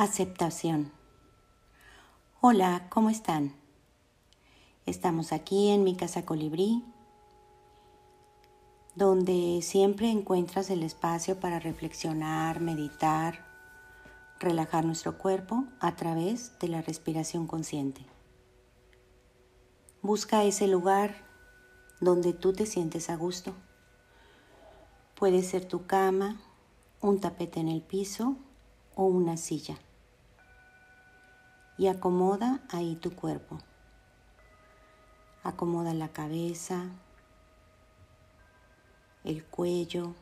Aceptación. Hola, ¿cómo están? Estamos aquí en mi casa colibrí, donde siempre encuentras el espacio para reflexionar, meditar, relajar nuestro cuerpo a través de la respiración consciente. Busca ese lugar donde tú te sientes a gusto. Puede ser tu cama, un tapete en el piso o una silla y acomoda ahí tu cuerpo. Acomoda la cabeza, el cuello,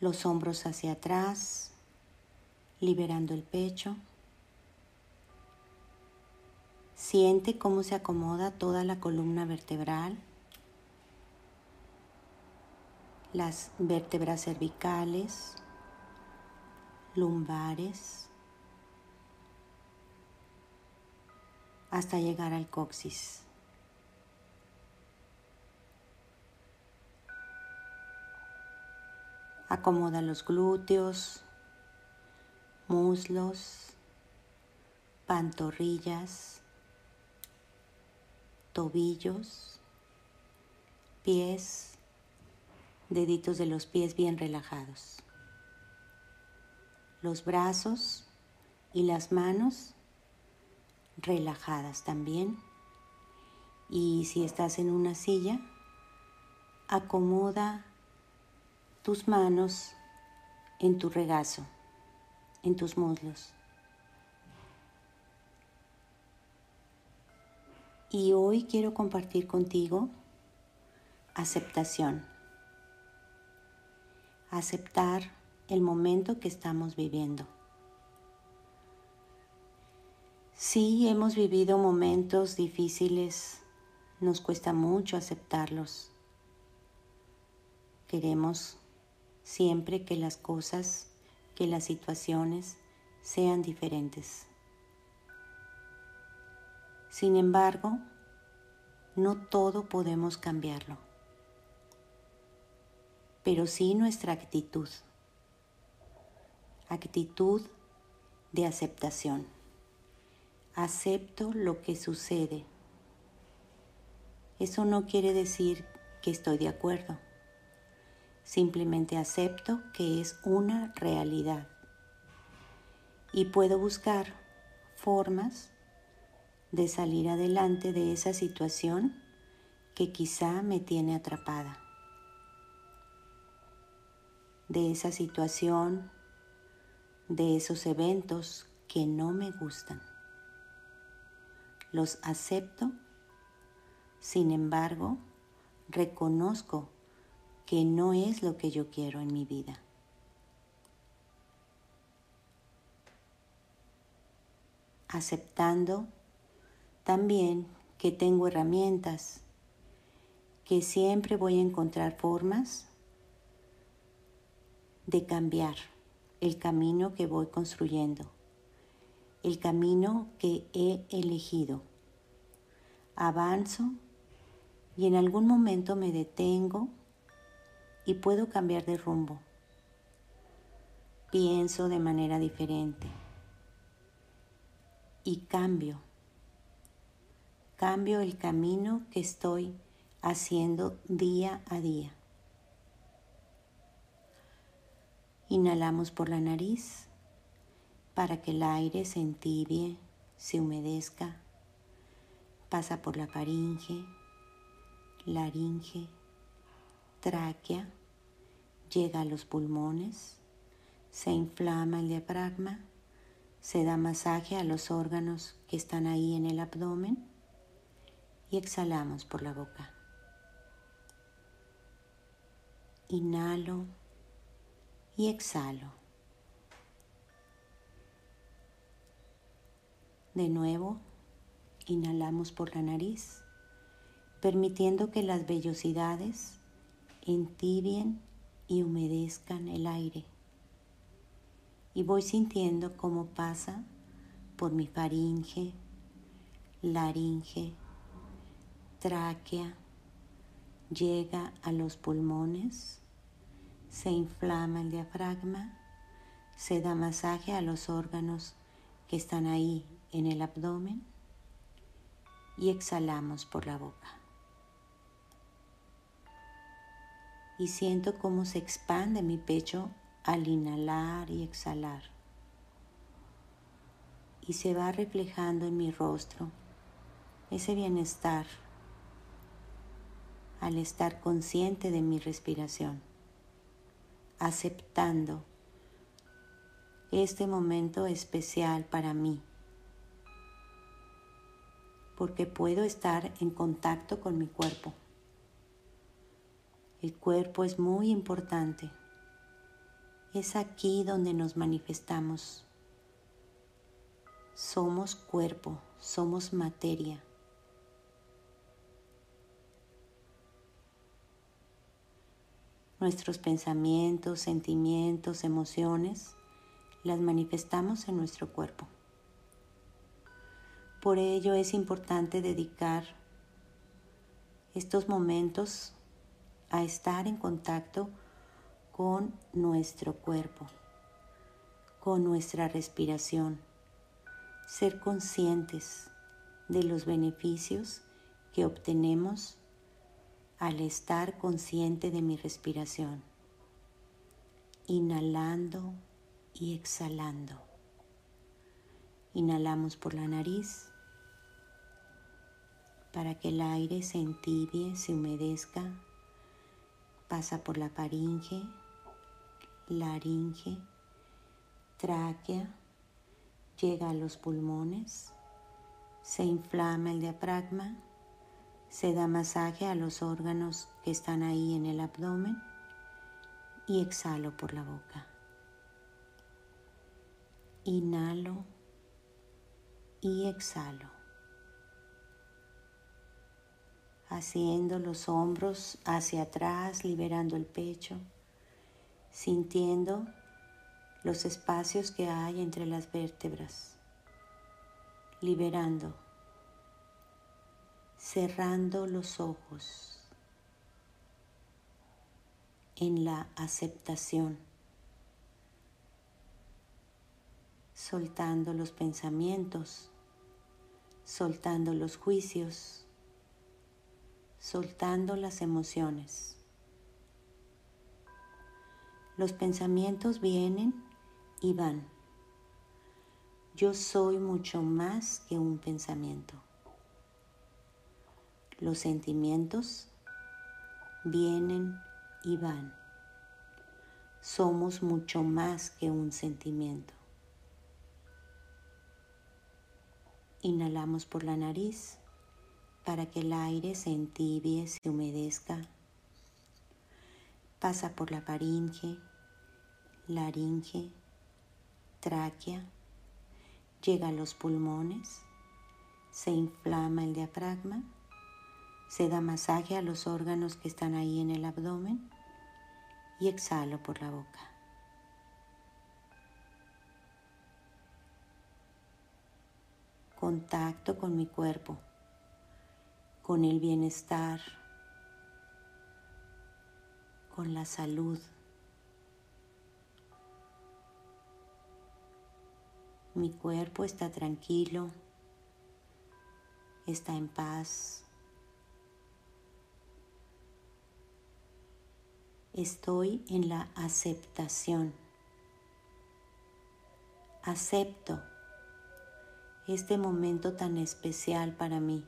los hombros hacia atrás, liberando el pecho. Siente cómo se acomoda toda la columna vertebral, las vértebras cervicales, lumbares, hasta llegar al coxis. Acomoda los glúteos, muslos, pantorrillas, tobillos, pies, deditos de los pies bien relajados. Los brazos y las manos relajadas también. Y si estás en una silla, acomoda tus manos en tu regazo, en tus muslos. Y hoy quiero compartir contigo aceptación. Aceptar el momento que estamos viviendo. Sí, hemos vivido momentos difíciles, nos cuesta mucho aceptarlos. Queremos siempre que las cosas, que las situaciones sean diferentes. Sin embargo, no todo podemos cambiarlo, pero sí nuestra actitud, actitud de aceptación acepto lo que sucede. Eso no quiere decir que estoy de acuerdo. Simplemente acepto que es una realidad. Y puedo buscar formas de salir adelante de esa situación que quizá me tiene atrapada. De esa situación, de esos eventos que no me gustan los acepto, sin embargo, reconozco que no es lo que yo quiero en mi vida. Aceptando también que tengo herramientas, que siempre voy a encontrar formas de cambiar el camino que voy construyendo el camino que he elegido. Avanzo y en algún momento me detengo y puedo cambiar de rumbo. Pienso de manera diferente y cambio. Cambio el camino que estoy haciendo día a día. Inhalamos por la nariz para que el aire se entibie, se humedezca, pasa por la faringe, laringe, tráquea, llega a los pulmones, se inflama el diafragma, se da masaje a los órganos que están ahí en el abdomen y exhalamos por la boca. Inhalo y exhalo. De nuevo, inhalamos por la nariz, permitiendo que las vellosidades entibien y humedezcan el aire. Y voy sintiendo cómo pasa por mi faringe, laringe, tráquea, llega a los pulmones, se inflama el diafragma, Se da masaje a los órganos que están ahí en el abdomen y exhalamos por la boca. Y siento cómo se expande mi pecho al inhalar y exhalar. Y se va reflejando en mi rostro ese bienestar al estar consciente de mi respiración, aceptando este momento especial para mí, porque puedo estar en contacto con mi cuerpo. El cuerpo es muy importante. Es aquí donde nos manifestamos. Somos cuerpo, somos materia. Nuestros pensamientos, sentimientos, emociones las manifestamos en nuestro cuerpo. Por ello es importante dedicar estos momentos a estar en contacto con nuestro cuerpo, con nuestra respiración, ser conscientes de los beneficios que obtenemos al estar consciente de mi respiración, inhalando y exhalando. Inhalamos por la nariz para que el aire se entibie, se humedezca, pasa por la faringe, laringe, tráquea, llega a los pulmones, se inflama el diafragma se da masaje a los órganos que están ahí en el abdomen y exhalo por la boca. Inhalo y exhalo. Haciendo los hombros hacia atrás, liberando el pecho, sintiendo los espacios que hay entre las vértebras, liberando cerrando los ojos en la aceptación, soltando los pensamientos, soltando los juicios, soltando las emociones. Los pensamientos vienen y van. Yo soy mucho más que un pensamiento. Los sentimientos vienen y van. Somos mucho más que un sentimiento. Inhalamos por la nariz para que el aire se entibie, se humedezca. Pasa por la faringe, laringe, tráquea, llega a los pulmones, se inflama el diafragma se da masaje a los órganos que están ahí en el abdomen y exhalo por la boca. Contacto con mi cuerpo, con el bienestar, con la salud. Mi cuerpo está tranquilo, está en paz. estoy en la aceptación. Acepto este momento tan especial para mí.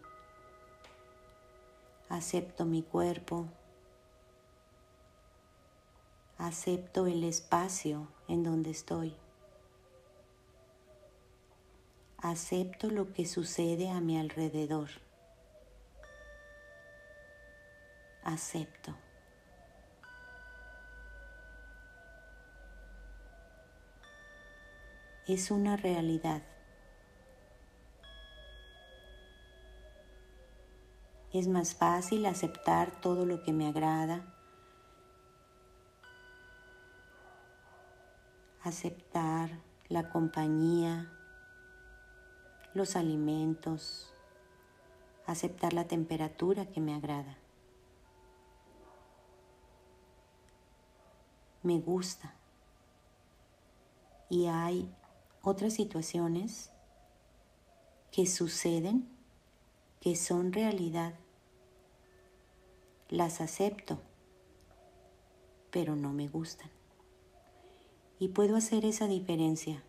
Acepto mi cuerpo. Acepto el espacio en donde estoy. Acepto lo que sucede a mi alrededor. Acepto. es una realidad. Es más fácil aceptar todo lo que me agrada, aceptar la compañía, los alimentos, aceptar la temperatura que me agrada. Me gusta Y hay otras situaciones que suceden, que son realidad. Las acepto, pero no me gustan. Y puedo hacer esa diferencia.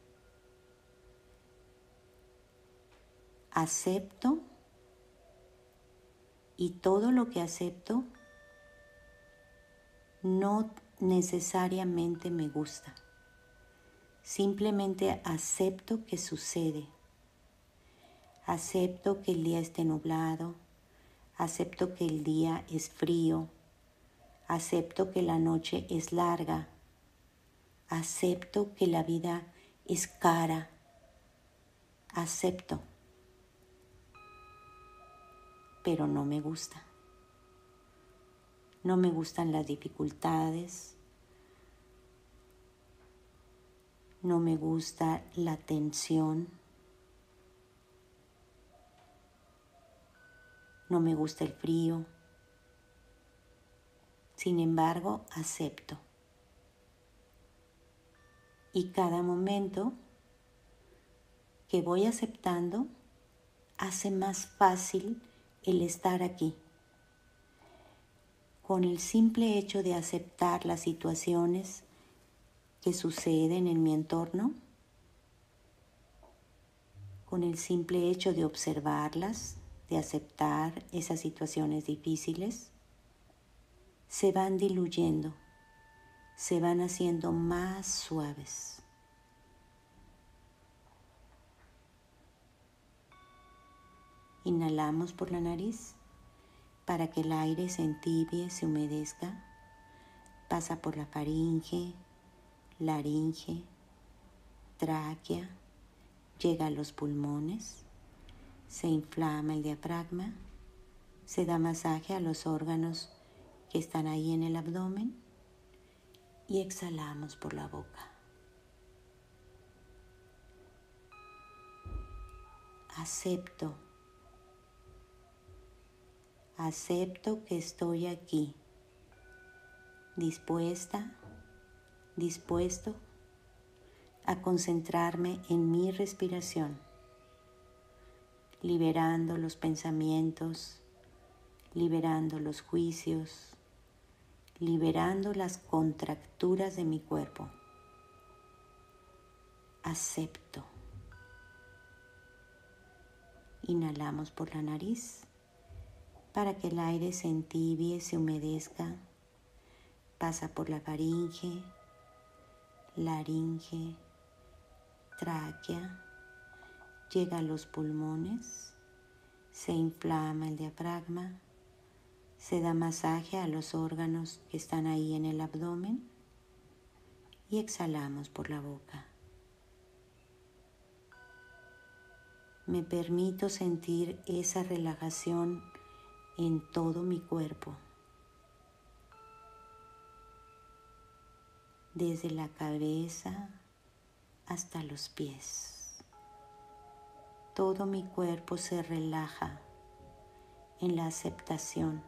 Acepto y todo lo que acepto no necesariamente me gusta. Simplemente acepto que sucede. Acepto que el día esté nublado. Acepto que el día es frío. Acepto que la noche es larga. Acepto que la vida es cara. Acepto. Pero no me gusta. No me gustan las dificultades. No me gusta la tensión. No me gusta el frío. Sin embargo, acepto. Y cada momento que voy aceptando hace más fácil el estar aquí con el simple hecho de aceptar las situaciones que suceden en mi entorno, con el simple hecho de observarlas, de aceptar esas situaciones difíciles, se van diluyendo, se van haciendo más suaves. Inhalamos por la nariz para que el aire se entibie, se humedezca. Pasa por la faringe, laringe, tráquea, llega a los pulmones, se inflama el diafragma, se da masaje a los órganos que están ahí en el abdomen y exhalamos por la boca. Acepto Acepto que estoy aquí, dispuesta, dispuesto a concentrarme en mi respiración, liberando los pensamientos, liberando los juicios, liberando las contracturas de mi cuerpo. Acepto. Inhalamos por la nariz para que el aire se entibie, se humedezca. Pasa por la faringe, laringe, tráquea, llega a los pulmones, se inflama el diafragma, se da masaje a los órganos que están ahí en el abdomen y exhalamos por la boca. Me permito sentir esa relajación en todo mi cuerpo, desde la cabeza hasta los pies. Todo mi cuerpo se relaja en la aceptación,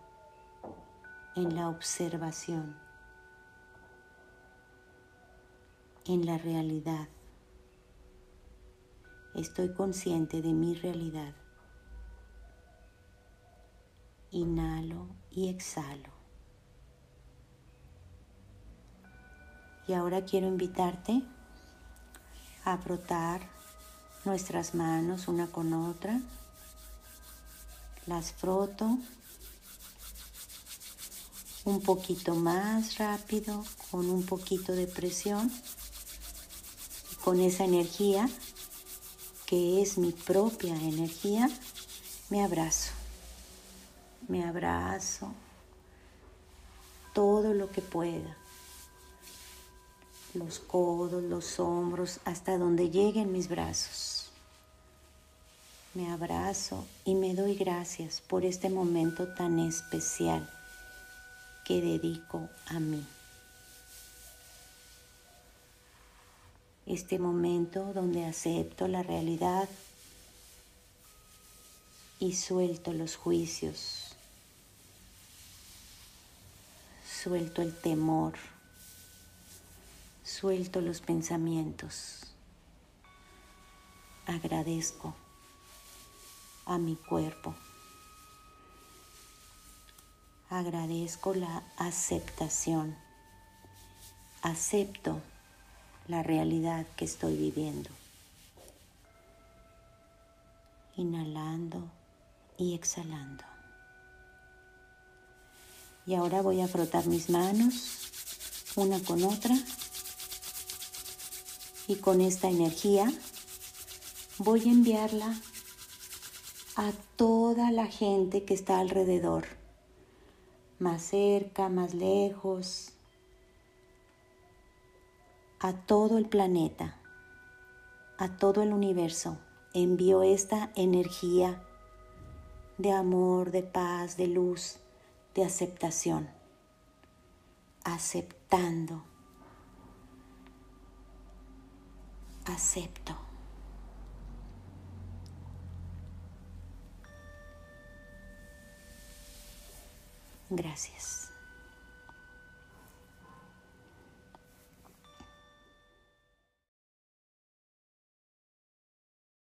en la observación, en la realidad. Estoy consciente de mi realidad. Inhalo y exhalo. Y ahora quiero invitarte a frotar nuestras manos una con otra. Las froto un poquito más rápido, con un poquito de presión. Con esa energía, que es mi propia energía, me abrazo me abrazo todo lo que pueda, los codos, los hombros, hasta donde lleguen mis brazos. Me abrazo y me doy gracias por este momento tan especial que dedico a mí. Este momento donde acepto la realidad y suelto los juicios Suelto el temor, suelto los pensamientos. agradezco a mi cuerpo. Agradezco la aceptación. Acepto la realidad que estoy viviendo. Inhalando y exhalando. Y ahora voy a frotar mis manos una con otra. Y con esta energía voy a enviarla a toda la gente que está alrededor, más cerca, más lejos, a todo el planeta, a todo el universo. Envío esta energía de amor, de paz, de luz, de aceptación, aceptando. Acepto. Gracias.